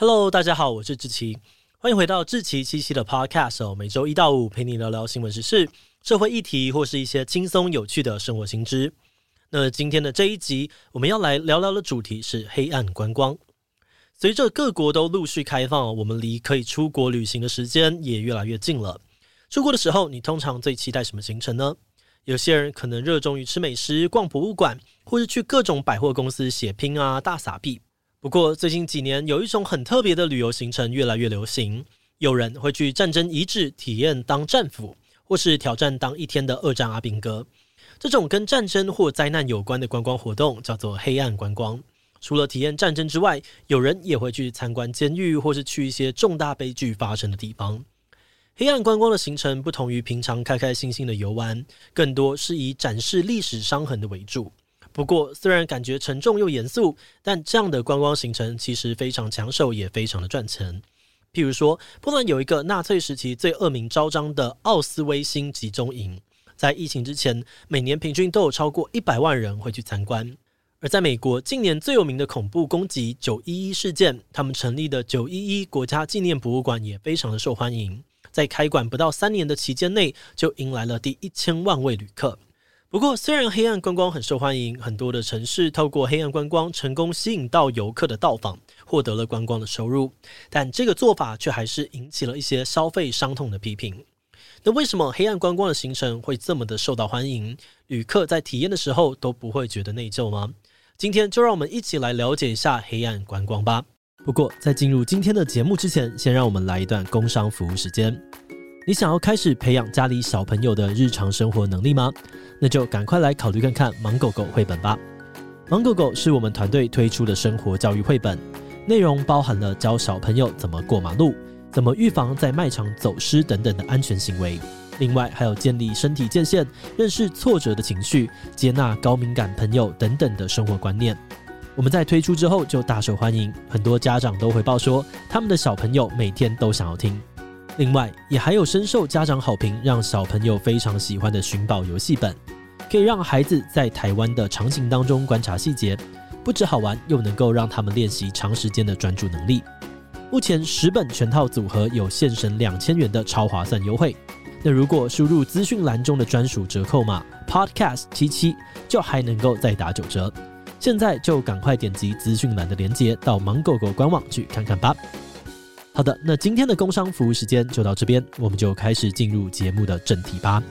Hello，大家好，我是志奇，欢迎回到志奇七七的 Podcast。每周一到五陪你聊聊新闻时事、社会议题，或是一些轻松有趣的生活新知。那今天的这一集，我们要来聊聊的主题是黑暗观光。随着各国都陆续开放，我们离可以出国旅行的时间也越来越近了。出国的时候，你通常最期待什么行程呢？有些人可能热衷于吃美食、逛博物馆，或是去各种百货公司血拼啊、大撒币。不过，最近几年有一种很特别的旅游行程越来越流行，有人会去战争遗址体验当战俘，或是挑战当一天的二战阿兵哥。这种跟战争或灾难有关的观光活动叫做黑暗观光。除了体验战争之外，有人也会去参观监狱，或是去一些重大悲剧发生的地方。黑暗观光的行程不同于平常开开心心的游玩，更多是以展示历史伤痕的为主。不过，虽然感觉沉重又严肃，但这样的观光行程其实非常抢手，也非常的赚钱。譬如说，波兰有一个纳粹时期最恶名昭彰的奥斯威辛集中营，在疫情之前，每年平均都有超过一百万人会去参观。而在美国，近年最有名的恐怖攻击九一一事件，他们成立的九一一国家纪念博物馆也非常的受欢迎，在开馆不到三年的期间内，就迎来了第一千万位旅客。不过，虽然黑暗观光很受欢迎，很多的城市透过黑暗观光成功吸引到游客的到访，获得了观光的收入，但这个做法却还是引起了一些消费伤痛的批评。那为什么黑暗观光的行程会这么的受到欢迎？旅客在体验的时候都不会觉得内疚吗？今天就让我们一起来了解一下黑暗观光吧。不过，在进入今天的节目之前，先让我们来一段工商服务时间。你想要开始培养家里小朋友的日常生活能力吗？那就赶快来考虑看看《盲狗狗》绘本吧。《盲狗狗》是我们团队推出的生活教育绘本，内容包含了教小朋友怎么过马路、怎么预防在卖场走失等等的安全行为。另外，还有建立身体界限、认识挫折的情绪、接纳高敏感朋友等等的生活观念。我们在推出之后就大受欢迎，很多家长都回报说，他们的小朋友每天都想要听。另外，也还有深受家长好评，让小朋友非常喜欢的寻宝游戏本，可以让孩子在台湾的场景当中观察细节，不止好玩，又能够让他们练习长时间的专注能力。目前十本全套组合有现省两千元的超划算优惠，那如果输入资讯栏中的专属折扣码 Podcast 七七，就还能够再打九折。现在就赶快点击资讯栏的链接，到芒狗狗官网去看看吧。好的，那今天的工商服务时间就到这边，我们就开始进入节目的正题吧。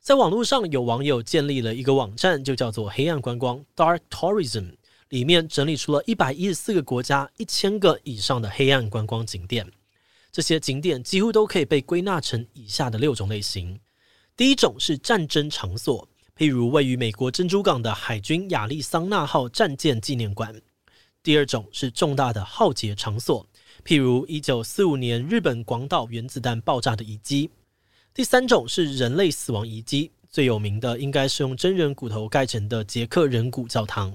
在网络上，有网友建立了一个网站，就叫做“黑暗观光 ”（Dark Tourism），里面整理出了一百一十四个国家、一千个以上的黑暗观光景点。这些景点几乎都可以被归纳成以下的六种类型：第一种是战争场所。例如位于美国珍珠港的海军亚利桑那号战舰纪念馆。第二种是重大的浩劫场所，譬如一九四五年日本广岛原子弹爆炸的遗迹。第三种是人类死亡遗迹，最有名的应该是用真人骨头盖成的捷克人骨教堂。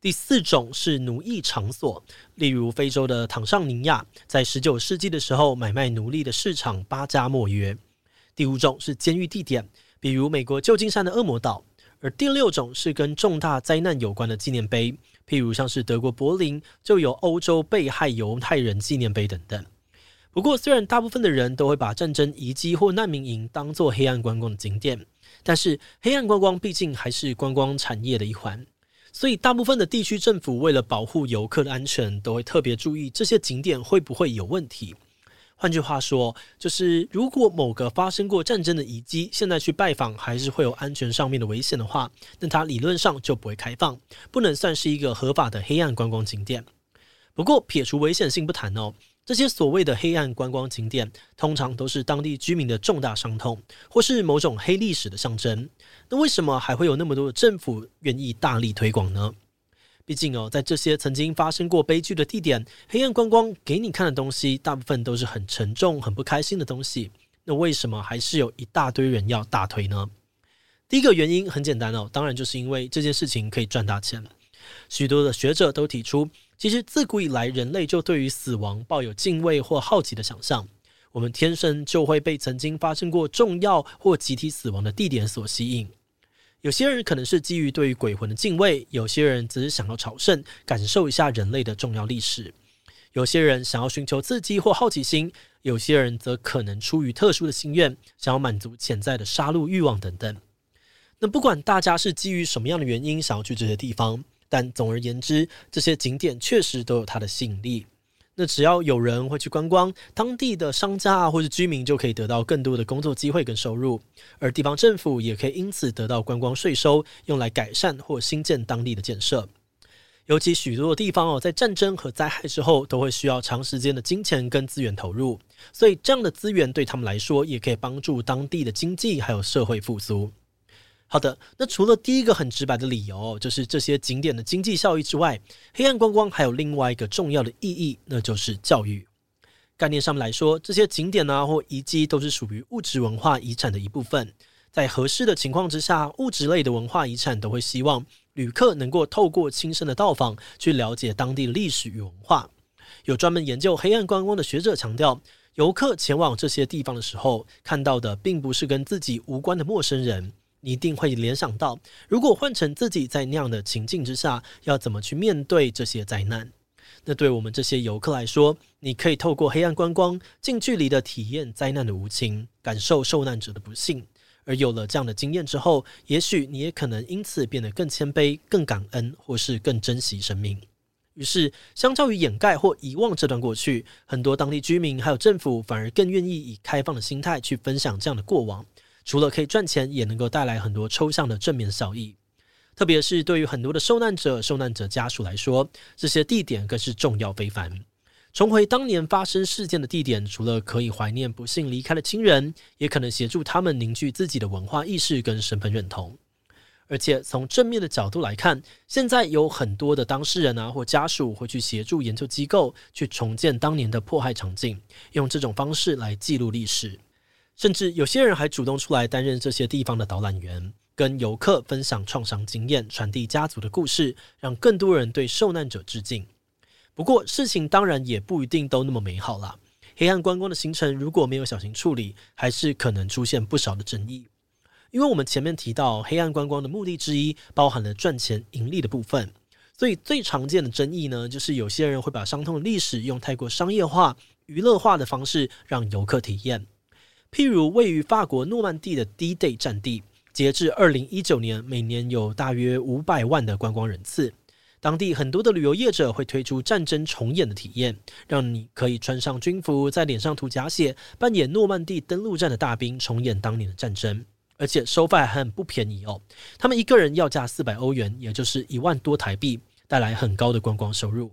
第四种是奴役场所，例如非洲的坦尚尼亚，在十九世纪的时候买卖奴隶的市场巴加莫约。第五种是监狱地点。比如美国旧金山的恶魔岛，而第六种是跟重大灾难有关的纪念碑，譬如像是德国柏林就有欧洲被害犹太人纪念碑等等。不过，虽然大部分的人都会把战争遗迹或难民营当作黑暗观光的景点，但是黑暗观光毕竟还是观光产业的一环，所以大部分的地区政府为了保护游客的安全，都会特别注意这些景点会不会有问题。换句话说，就是如果某个发生过战争的遗迹，现在去拜访还是会有安全上面的危险的话，那它理论上就不会开放，不能算是一个合法的黑暗观光景点。不过撇除危险性不谈哦，这些所谓的黑暗观光景点，通常都是当地居民的重大伤痛，或是某种黑历史的象征。那为什么还会有那么多的政府愿意大力推广呢？毕竟哦，在这些曾经发生过悲剧的地点，黑暗观光给你看的东西，大部分都是很沉重、很不开心的东西。那为什么还是有一大堆人要大推呢？第一个原因很简单哦，当然就是因为这件事情可以赚大钱。许多的学者都提出，其实自古以来人类就对于死亡抱有敬畏或好奇的想象。我们天生就会被曾经发生过重要或集体死亡的地点所吸引。有些人可能是基于对于鬼魂的敬畏，有些人则是想要朝圣，感受一下人类的重要历史。有些人想要寻求刺激或好奇心，有些人则可能出于特殊的心愿，想要满足潜在的杀戮欲望等等。那不管大家是基于什么样的原因想要去这些地方，但总而言之，这些景点确实都有它的吸引力。那只要有人会去观光，当地的商家啊或是居民就可以得到更多的工作机会跟收入，而地方政府也可以因此得到观光税收，用来改善或新建当地的建设。尤其许多的地方哦，在战争和灾害之后，都会需要长时间的金钱跟资源投入，所以这样的资源对他们来说，也可以帮助当地的经济还有社会复苏。好的，那除了第一个很直白的理由，就是这些景点的经济效益之外，黑暗观光还有另外一个重要的意义，那就是教育。概念上面来说，这些景点啊或遗迹都是属于物质文化遗产的一部分。在合适的情况之下，物质类的文化遗产都会希望旅客能够透过亲身的到访，去了解当地历史与文化。有专门研究黑暗观光的学者强调，游客前往这些地方的时候，看到的并不是跟自己无关的陌生人。你一定会联想到，如果换成自己在那样的情境之下，要怎么去面对这些灾难？那对我们这些游客来说，你可以透过黑暗观光，近距离的体验灾难的无情，感受受难者的不幸。而有了这样的经验之后，也许你也可能因此变得更谦卑、更感恩，或是更珍惜生命。于是，相较于掩盖或遗忘这段过去，很多当地居民还有政府反而更愿意以开放的心态去分享这样的过往。除了可以赚钱，也能够带来很多抽象的正面效益。特别是对于很多的受难者、受难者家属来说，这些地点更是重要非凡。重回当年发生事件的地点，除了可以怀念不幸离开的亲人，也可能协助他们凝聚自己的文化意识跟身份认同。而且从正面的角度来看，现在有很多的当事人啊或家属会去协助研究机构去重建当年的迫害场景，用这种方式来记录历史。甚至有些人还主动出来担任这些地方的导览员，跟游客分享创伤经验，传递家族的故事，让更多人对受难者致敬。不过，事情当然也不一定都那么美好啦。黑暗观光的行程如果没有小心处理，还是可能出现不少的争议。因为我们前面提到，黑暗观光的目的之一包含了赚钱盈利的部分，所以最常见的争议呢，就是有些人会把伤痛的历史用太过商业化、娱乐化的方式让游客体验。譬如位于法国诺曼底的 D-Day 战地，截至二零一九年，每年有大约五百万的观光人次。当地很多的旅游业者会推出战争重演的体验，让你可以穿上军服，在脸上涂假血，扮演诺曼底登陆战的大兵，重演当年的战争。而且收费还很不便宜哦，他们一个人要价四百欧元，也就是一万多台币，带来很高的观光收入。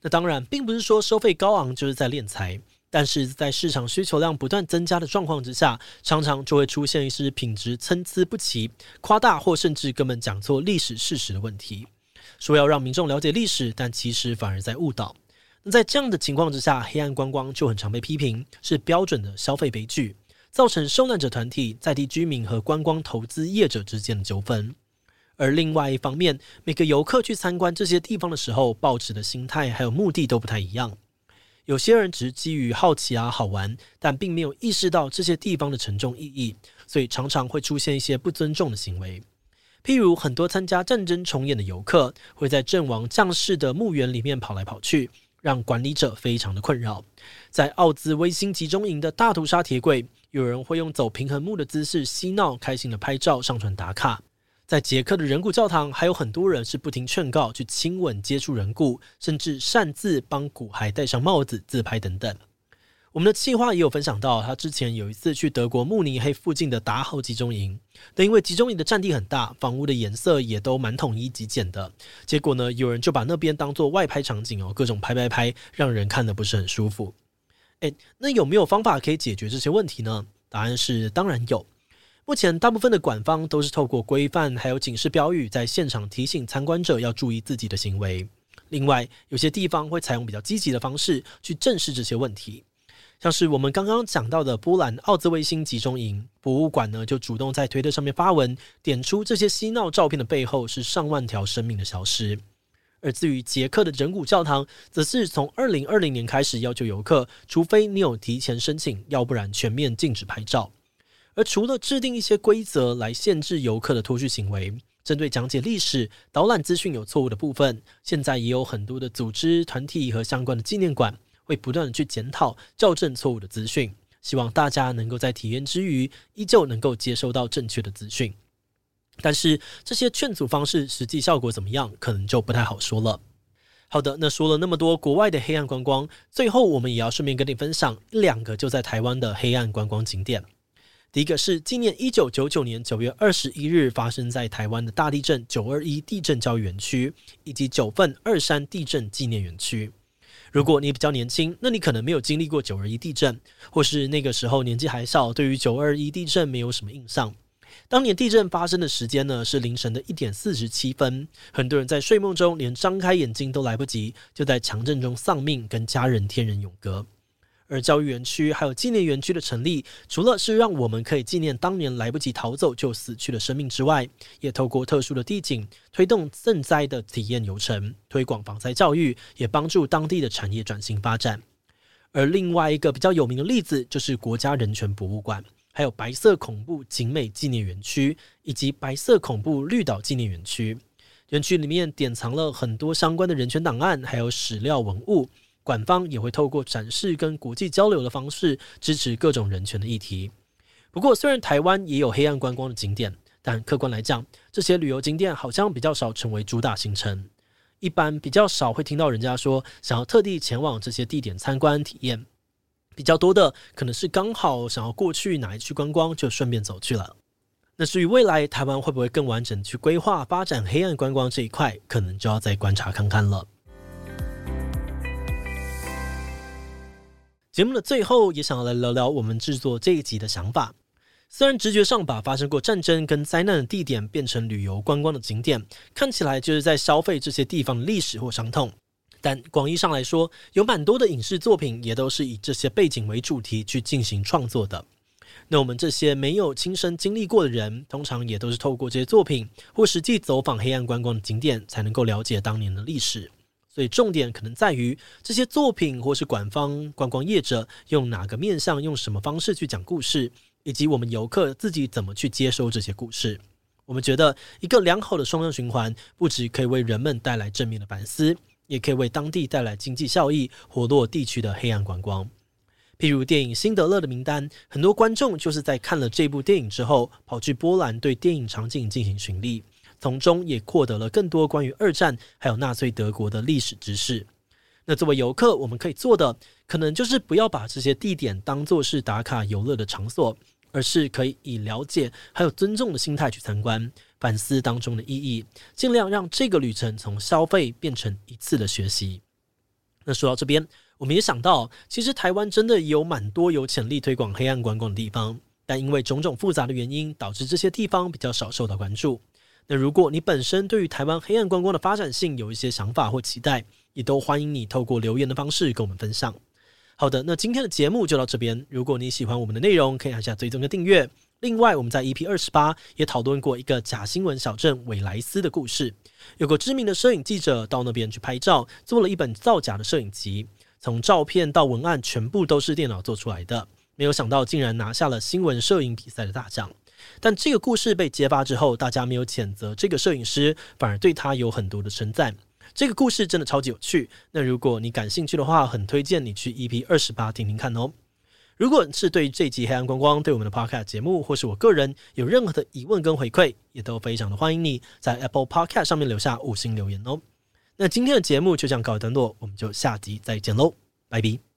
那当然，并不是说收费高昂就是在敛财。但是在市场需求量不断增加的状况之下，常常就会出现一些品质参差不齐、夸大或甚至根本讲错历史事实的问题。说要让民众了解历史，但其实反而在误导。那在这样的情况之下，黑暗观光就很常被批评是标准的消费悲剧，造成受难者团体、在地居民和观光投资业者之间的纠纷。而另外一方面，每个游客去参观这些地方的时候，抱持的心态还有目的都不太一样。有些人只是基于好奇啊、好玩，但并没有意识到这些地方的沉重意义，所以常常会出现一些不尊重的行为。譬如，很多参加战争重演的游客会在阵亡将士的墓园里面跑来跑去，让管理者非常的困扰。在奥兹威辛集中营的大屠杀铁轨，有人会用走平衡木的姿势嬉闹，开心的拍照上传打卡。在捷克的人骨教堂，还有很多人是不听劝告去亲吻、接触人骨，甚至擅自帮骨骸戴上帽子自拍等等。我们的企划也有分享到，他之前有一次去德国慕尼黑附近的达豪集中营，但因为集中营的占地很大，房屋的颜色也都蛮统一极简的，结果呢，有人就把那边当做外拍场景哦，各种拍拍拍，让人看得不是很舒服。诶，那有没有方法可以解决这些问题呢？答案是当然有。目前，大部分的馆方都是透过规范还有警示标语，在现场提醒参观者要注意自己的行为。另外，有些地方会采用比较积极的方式去正视这些问题，像是我们刚刚讲到的波兰奥兹威辛集中营博物馆呢，就主动在推特上面发文，点出这些嬉闹照片的背后是上万条生命的消失。而至于捷克的人骨教堂，则是从二零二零年开始要求游客，除非你有提前申请，要不然全面禁止拍照。而除了制定一些规则来限制游客的脱序行为，针对讲解历史、导览资讯有错误的部分，现在也有很多的组织、团体和相关的纪念馆会不断的去检讨、校正错误的资讯，希望大家能够在体验之余，依旧能够接收到正确的资讯。但是这些劝阻方式实际效果怎么样，可能就不太好说了。好的，那说了那么多国外的黑暗观光，最后我们也要顺便跟你分享两个就在台湾的黑暗观光景点。第一个是纪念一九九九年九月二十一日发生在台湾的大地震九二一地震教育园区，以及九份二山地震纪念园区。如果你比较年轻，那你可能没有经历过九二一地震，或是那个时候年纪还小，对于九二一地震没有什么印象。当年地震发生的时间呢，是凌晨的一点四十七分，很多人在睡梦中连张开眼睛都来不及，就在强震中丧命，跟家人天人永隔。而教育园区还有纪念园区的成立，除了是让我们可以纪念当年来不及逃走就死去的生命之外，也透过特殊的地景推动赈灾的体验流程，推广防灾教育，也帮助当地的产业转型发展。而另外一个比较有名的例子，就是国家人权博物馆，还有白色恐怖景美纪念园区，以及白色恐怖绿岛纪念园区。园区里面典藏了很多相关的人权档案，还有史料文物。馆方也会透过展示跟国际交流的方式，支持各种人权的议题。不过，虽然台湾也有黑暗观光的景点，但客观来讲，这些旅游景点好像比较少成为主打行程。一般比较少会听到人家说想要特地前往这些地点参观体验。比较多的可能是刚好想要过去哪一区观光，就顺便走去了。那至于未来台湾会不会更完整去规划发展黑暗观光这一块，可能就要再观察看看了。节目的最后，也想要来聊聊我们制作这一集的想法。虽然直觉上把发生过战争跟灾难的地点变成旅游观光的景点，看起来就是在消费这些地方的历史或伤痛，但广义上来说，有蛮多的影视作品也都是以这些背景为主题去进行创作的。那我们这些没有亲身经历过的人，通常也都是透过这些作品或实际走访黑暗观光的景点，才能够了解当年的历史。所以重点可能在于这些作品，或是馆方观光业者用哪个面向、用什么方式去讲故事，以及我们游客自己怎么去接收这些故事。我们觉得一个良好的双向循环，不止可以为人们带来正面的反思，也可以为当地带来经济效益，活络地区的黑暗观光。譬如电影《辛德勒的名单》，很多观众就是在看了这部电影之后，跑去波兰对电影场景进行巡礼。从中也获得了更多关于二战还有纳粹德国的历史知识。那作为游客，我们可以做的，可能就是不要把这些地点当作是打卡游乐的场所，而是可以以了解还有尊重的心态去参观，反思当中的意义，尽量让这个旅程从消费变成一次的学习。那说到这边，我们也想到，其实台湾真的有蛮多有潜力推广黑暗观光的地方，但因为种种复杂的原因，导致这些地方比较少受到关注。那如果你本身对于台湾黑暗观光的发展性有一些想法或期待，也都欢迎你透过留言的方式跟我们分享。好的，那今天的节目就到这边。如果你喜欢我们的内容，可以按下追踪跟订阅。另外，我们在 EP 二十八也讨论过一个假新闻小镇韦莱斯的故事，有个知名的摄影记者到那边去拍照，做了一本造假的摄影集，从照片到文案全部都是电脑做出来的，没有想到竟然拿下了新闻摄影比赛的大奖。但这个故事被揭发之后，大家没有谴责这个摄影师，反而对他有很多的称赞。这个故事真的超级有趣。那如果你感兴趣的话，很推荐你去 EP 二十八听听看哦。如果是对这集黑暗观光、对我们的 Podcast 节目，或是我个人有任何的疑问跟回馈，也都非常的欢迎你在 Apple Podcast 上面留下五星留言哦。那今天的节目就这样告一段落，我们就下集再见喽，拜拜。